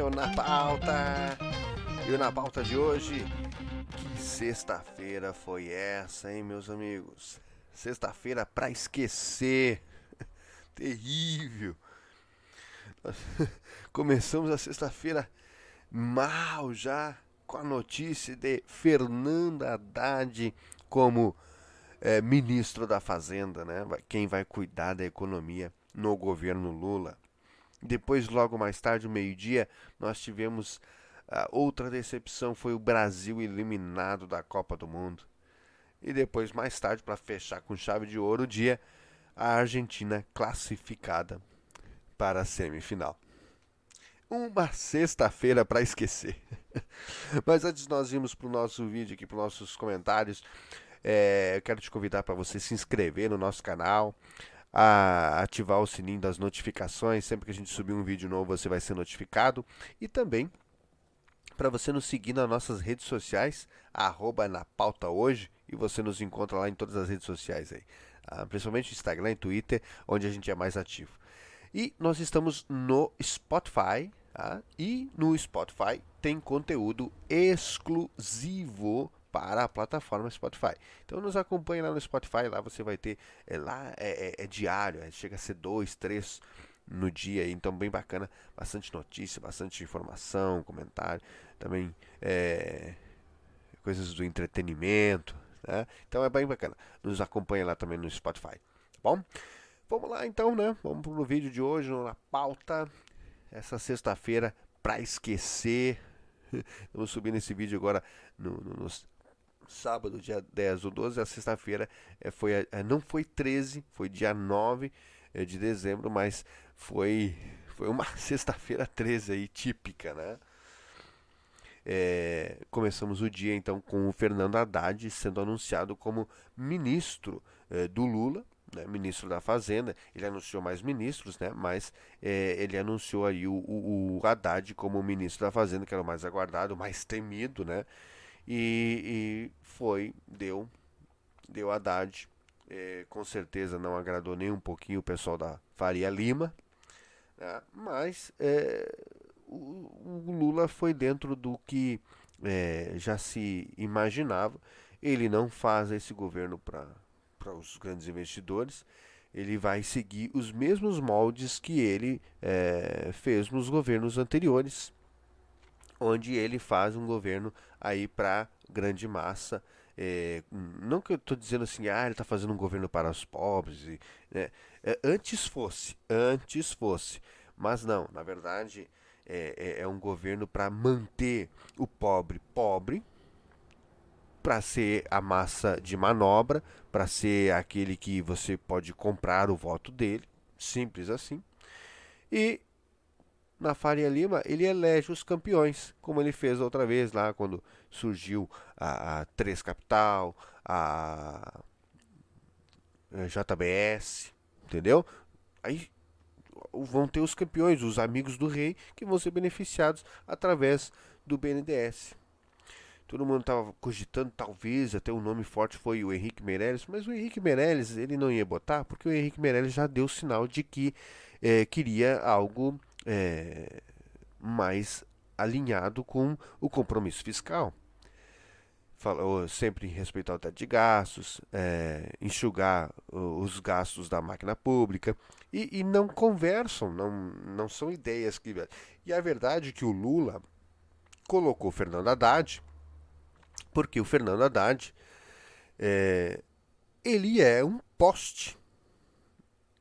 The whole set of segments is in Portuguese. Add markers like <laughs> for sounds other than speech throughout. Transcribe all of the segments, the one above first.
O Na Pauta. E o Na Pauta de hoje, que sexta-feira foi essa, hein, meus amigos? Sexta-feira pra esquecer. <laughs> Terrível. <laughs> Começamos a sexta-feira mal já com a notícia de Fernanda Haddad como é, ministro da Fazenda, né? Quem vai cuidar da economia no governo Lula. Depois, logo mais tarde, meio-dia, nós tivemos uh, outra decepção: foi o Brasil eliminado da Copa do Mundo. E depois, mais tarde, para fechar com chave de ouro, o dia, a Argentina classificada para a semifinal. Uma sexta-feira para esquecer. <laughs> Mas antes nós irmos para o nosso vídeo aqui, para os nossos comentários, é, eu quero te convidar para você se inscrever no nosso canal, a ativar o sininho das notificações. Sempre que a gente subir um vídeo novo, você vai ser notificado. E também para você nos seguir nas nossas redes sociais, arroba na pauta hoje, e você nos encontra lá em todas as redes sociais aí. Ah, principalmente Instagram e Twitter, onde a gente é mais ativo. E nós estamos no Spotify, tá? e no Spotify tem conteúdo exclusivo para a plataforma Spotify. Então nos acompanhe lá no Spotify, lá você vai ter, é, lá é, é, é diário, é, chega a ser dois, três no dia, então bem bacana, bastante notícia, bastante informação, comentário, também é, coisas do entretenimento, né? Então é bem bacana. Nos acompanha lá também no Spotify, tá bom? Vamos lá então, né? Vamos pro vídeo de hoje, na pauta, essa sexta-feira, para esquecer. <laughs> Vamos subir nesse vídeo agora no, no, no sábado, dia 10 ou 12, a sexta-feira é, foi, é, não foi 13, foi dia 9 é, de dezembro, mas foi, foi uma <laughs> sexta-feira 13 aí, típica, né? Começamos o dia então com o Fernando Haddad sendo anunciado como ministro do Lula, né, ministro da Fazenda. Ele anunciou mais ministros, né, mas é, ele anunciou aí o, o, o, Haddad como ministro da Fazenda, que era o mais aguardado, o mais temido, né? E, e foi, deu, deu Haddad. É, com certeza não agradou nem um pouquinho o pessoal da Faria Lima, né, mas é, o, o, Lula foi dentro do que é, já se imaginava. Ele não faz esse governo para os grandes investidores, ele vai seguir os mesmos moldes que ele é, fez nos governos anteriores, onde ele faz um governo aí para grande massa é, não que eu estou dizendo assim, ah, ele está fazendo um governo para os pobres. E, né? é, antes fosse, antes fosse. Mas não, na verdade, é, é, é um governo para manter o pobre pobre, para ser a massa de manobra, para ser aquele que você pode comprar o voto dele, simples assim. E na Faria Lima, ele elege os campeões, como ele fez outra vez lá quando surgiu a, a 3 Capital, a, a JBS, entendeu? Aí vão ter os campeões, os amigos do rei, que vão ser beneficiados através do BNDES. Todo mundo estava cogitando, talvez até o nome forte foi o Henrique Meirelles, mas o Henrique Meirelles ele não ia botar, porque o Henrique Meirelles já deu sinal de que é, queria algo é, mais alinhado com o compromisso fiscal. Falou sempre em respeitar o teto de gastos, é, enxugar os gastos da máquina pública e, e, não conversam, não, não são ideias que. E a verdade é que o Lula colocou Fernando Haddad, porque o Fernando Haddad é, ele é um poste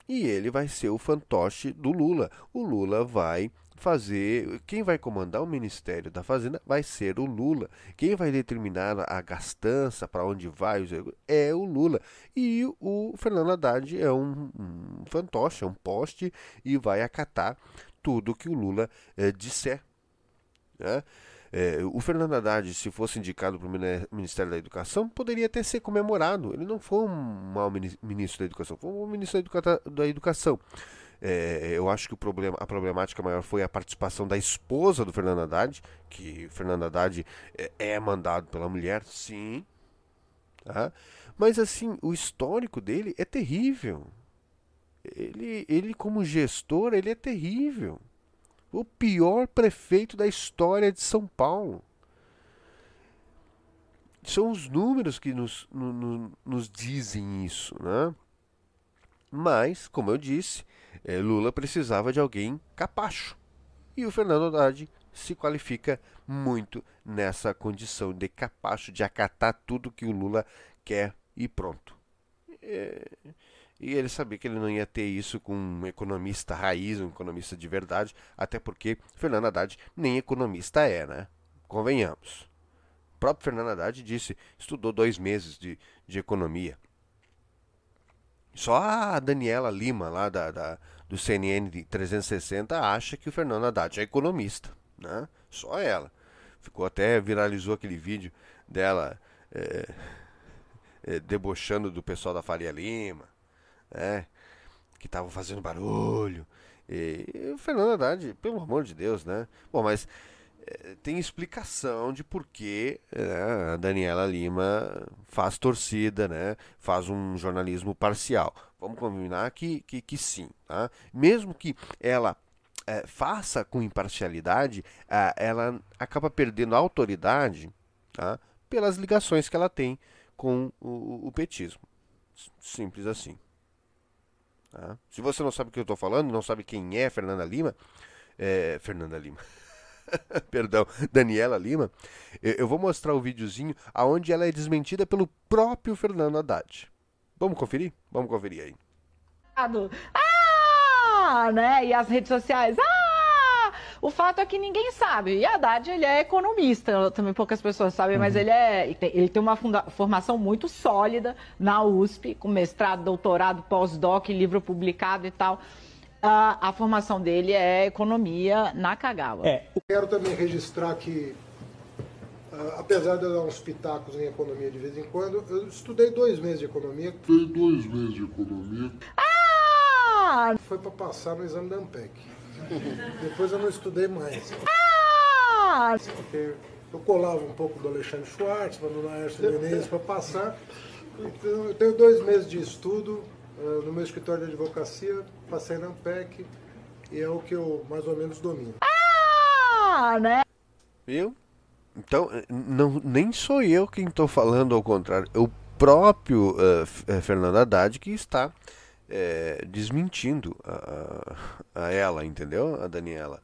e ele vai ser o fantoche do Lula. O Lula vai fazer. Quem vai comandar o Ministério da Fazenda vai ser o Lula. Quem vai determinar a gastança, para onde vai, é o Lula. E o Fernando Haddad é um, um fantoche, é um poste e vai acatar tudo que o Lula é, disser. Né? É, o Fernando Haddad, se fosse indicado para o Ministério da Educação, poderia até ser comemorado. Ele não foi um mau ministro da Educação, foi um ministro da Educação. É, eu acho que o problema, a problemática maior foi a participação da esposa do Fernando Haddad, que o Fernando Haddad é, é mandado pela mulher, sim. Tá? Mas assim, o histórico dele é terrível. Ele, ele como gestor, ele é terrível. O pior prefeito da história de São Paulo. São os números que nos, no, no, nos dizem isso, né? Mas, como eu disse, é, Lula precisava de alguém capacho. E o Fernando Haddad se qualifica muito nessa condição de capacho de acatar tudo que o Lula quer e pronto. É, e ele sabia que ele não ia ter isso com um economista raiz, um economista de verdade, até porque Fernando Haddad nem economista é, né? Convenhamos. O próprio Fernando Haddad disse, estudou dois meses de, de economia. Só a Daniela Lima, lá da, da, do CNN 360, acha que o Fernando Haddad é economista. Né? Só ela. Ficou até, viralizou aquele vídeo dela é, é, debochando do pessoal da Faria Lima né? Que estavam fazendo barulho. E, e, o Fernando Haddad, pelo amor de Deus, né? Bom, mas é, tem explicação de por que né, a Daniela Lima faz torcida, né? Faz um jornalismo parcial. Vamos combinar que, que, que sim, tá? Mesmo que ela é, faça com imparcialidade, é, ela acaba perdendo a autoridade tá? pelas ligações que ela tem com o, o petismo. Simples assim. Tá? Se você não sabe o que eu estou falando, não sabe quem é Fernanda Lima, é, Fernanda Lima, <laughs> perdão, Daniela Lima, eu vou mostrar o videozinho aonde ela é desmentida pelo próprio Fernando Haddad. Vamos conferir? Vamos conferir aí. Ah, né? E as redes sociais, ah! O fato é que ninguém sabe. E Haddad, ele é economista, também poucas pessoas sabem, uhum. mas ele, é, ele tem uma funda, formação muito sólida na USP, com mestrado, doutorado, pós-doc, livro publicado e tal. A, a, formação dele é economia na Kagawa. É. Quero também registrar que, uh, apesar de eu dar uns pitacos em economia de vez em quando, eu estudei dois meses de economia. Estudei dois meses de economia. Ah! Foi para passar no exame da ANPEC. Depois eu não estudei mais. Ah! Porque eu colava um pouco do Alexandre Schwartz, do Laércio Menezes para passar. Então, eu tenho dois meses de estudo uh, no meu escritório de advocacia, passei na AMPEC e é o que eu mais ou menos domino. Ah, né? Viu? Então, não, nem sou eu quem estou falando ao contrário. É o próprio uh, Fernando Haddad que está é, desmentindo a, a, ela, entendeu? A Daniela.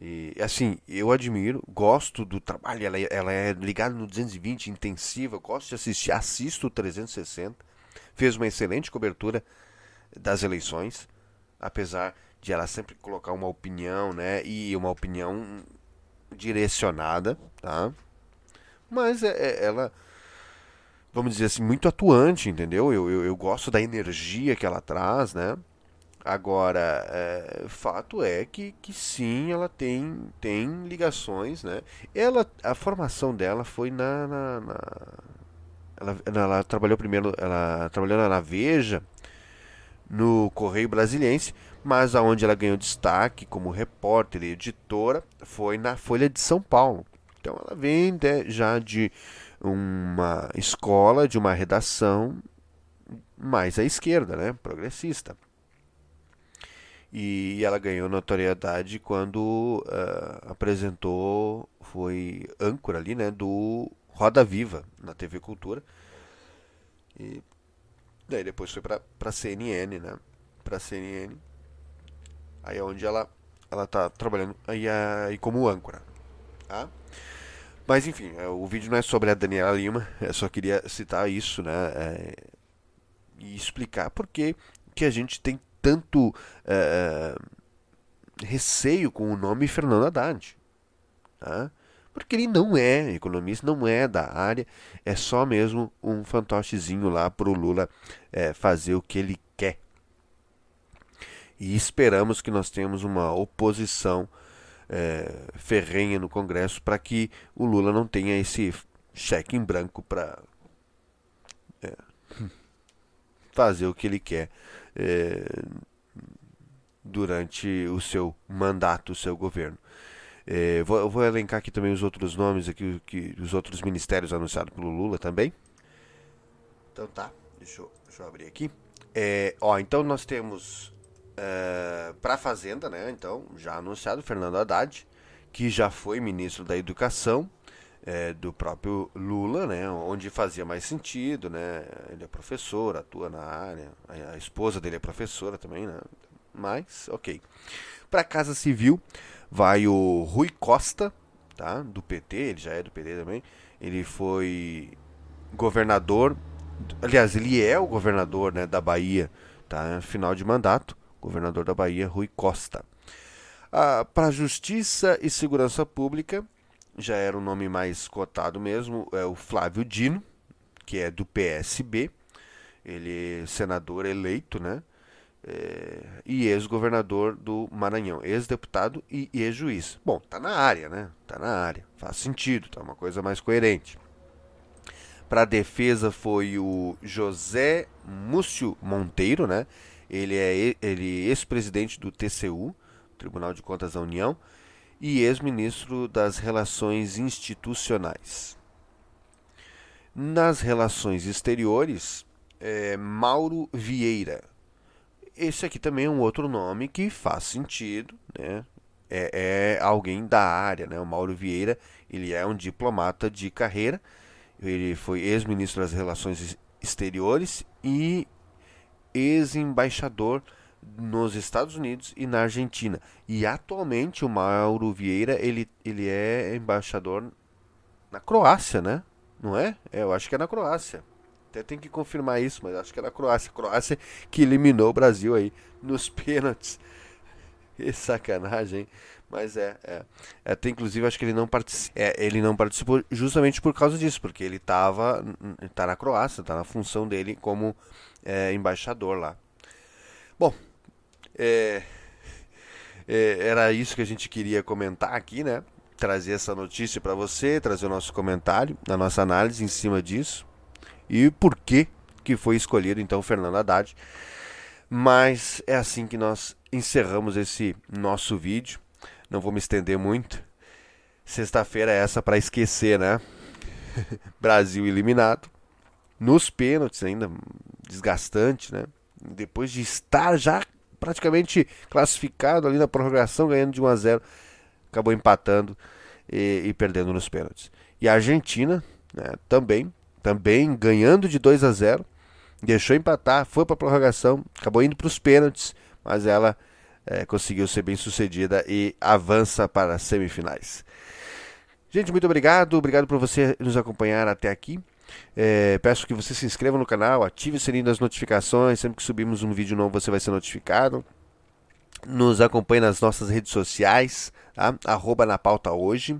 E assim, eu admiro, gosto do trabalho, ela, ela é ligada no 220, intensiva, gosto de assistir, assisto o 360. Fez uma excelente cobertura das eleições, apesar de ela sempre colocar uma opinião, né? E uma opinião direcionada, tá? Mas é, é, ela vamos dizer assim, muito atuante, entendeu? Eu, eu, eu gosto da energia que ela traz, né? Agora, é, fato é que, que sim, ela tem, tem ligações, né? Ela, a formação dela foi na, na, na ela, ela, trabalhou primeiro, ela trabalhou na Veja, no Correio Brasiliense, mas aonde ela ganhou destaque como repórter e editora foi na Folha de São Paulo. Então ela vem de, já de uma escola de uma redação mais à esquerda, né, progressista. E ela ganhou notoriedade quando uh, apresentou, foi âncora ali, né, do Roda Viva na TV Cultura. E daí depois foi para para CNN, né, para CNN. Aí é onde ela ela tá trabalhando aí, aí como âncora, tá? Mas enfim, é, o vídeo não é sobre a Daniela Lima, eu só queria citar isso, né? É, e explicar por que, a gente tem tanto é, receio com o nome Fernando Haddad. Tá? Porque ele não é economista, não é da área, é só mesmo um fantochezinho lá para o Lula é, fazer o que ele quer. E esperamos que nós tenhamos uma oposição é, ferrenha no Congresso para que o Lula não tenha esse cheque em branco para é, fazer o que ele quer é, durante o seu mandato, o seu governo. É, vou, vou elencar aqui também os outros nomes, aqui, que, os outros ministérios anunciados pelo Lula também. Então tá, deixa eu, deixa eu abrir aqui. É, ó, então nós temos é, para a Fazenda, né? Então, já anunciado, Fernando Haddad, que já foi ministro da Educação é, do próprio Lula, né? Onde fazia mais sentido, né? Ele é professor, atua na área, a esposa dele é professora também, né? Mas, ok. Para a Casa Civil vai o Rui Costa, tá? Do PT, ele já é do PT também. Ele foi governador, aliás, ele é o governador, né, da Bahia, tá? Final de mandato, governador da Bahia, Rui Costa. Ah, Para Justiça e Segurança Pública, já era o nome mais cotado mesmo, é o Flávio Dino, que é do PSB. Ele é senador eleito, né? É, e ex-governador do Maranhão, ex-deputado e ex-juiz. Bom, tá na área, né? Tá na área, faz sentido, tá uma coisa mais coerente. Para a defesa foi o José Múcio Monteiro, né? Ele é ele é ex-presidente do TCU, Tribunal de Contas da União, e ex-ministro das Relações Institucionais. Nas relações exteriores, é Mauro Vieira. Esse aqui também é um outro nome que faz sentido, né? É, é alguém da área, né? O Mauro Vieira, ele é um diplomata de carreira, ele foi ex-ministro das Relações Exteriores e ex-embaixador nos Estados Unidos e na Argentina. E atualmente o Mauro Vieira, ele, ele é embaixador na Croácia, né? Não é? é? Eu acho que é na Croácia. Até tem que confirmar isso, mas acho que é na Croácia. Croácia que eliminou o Brasil aí nos <laughs> pênaltis. Que sacanagem? Mas é, é. Até inclusive acho que ele não, é, ele não participou justamente por causa disso, porque ele estava tá na Croácia, tá na função dele como é, embaixador lá. Bom, é, é, era isso que a gente queria comentar aqui, né? Trazer essa notícia para você, trazer o nosso comentário, a nossa análise em cima disso e por que que foi escolhido então Fernando Haddad. Mas é assim que nós encerramos esse nosso vídeo. Não vou me estender muito. Sexta-feira é essa para esquecer, né? <laughs> Brasil eliminado. Nos pênaltis ainda, desgastante, né? Depois de estar já praticamente classificado ali na prorrogação, ganhando de 1 a 0 acabou empatando e, e perdendo nos pênaltis. E a Argentina né, também, também ganhando de 2 a 0 deixou empatar, foi para a prorrogação, acabou indo para os pênaltis, mas ela é, conseguiu ser bem sucedida e avança para as semifinais. Gente, muito obrigado, obrigado por você nos acompanhar até aqui. É, peço que você se inscreva no canal, ative o sininho das notificações. Sempre que subirmos um vídeo novo, você vai ser notificado. Nos acompanhe nas nossas redes sociais, tá? arroba na pauta hoje.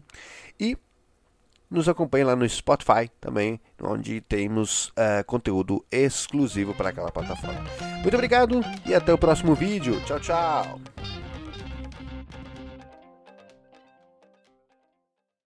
E nos acompanhe lá no Spotify também, onde temos uh, conteúdo exclusivo para aquela plataforma. Muito obrigado e até o próximo vídeo. Tchau, tchau!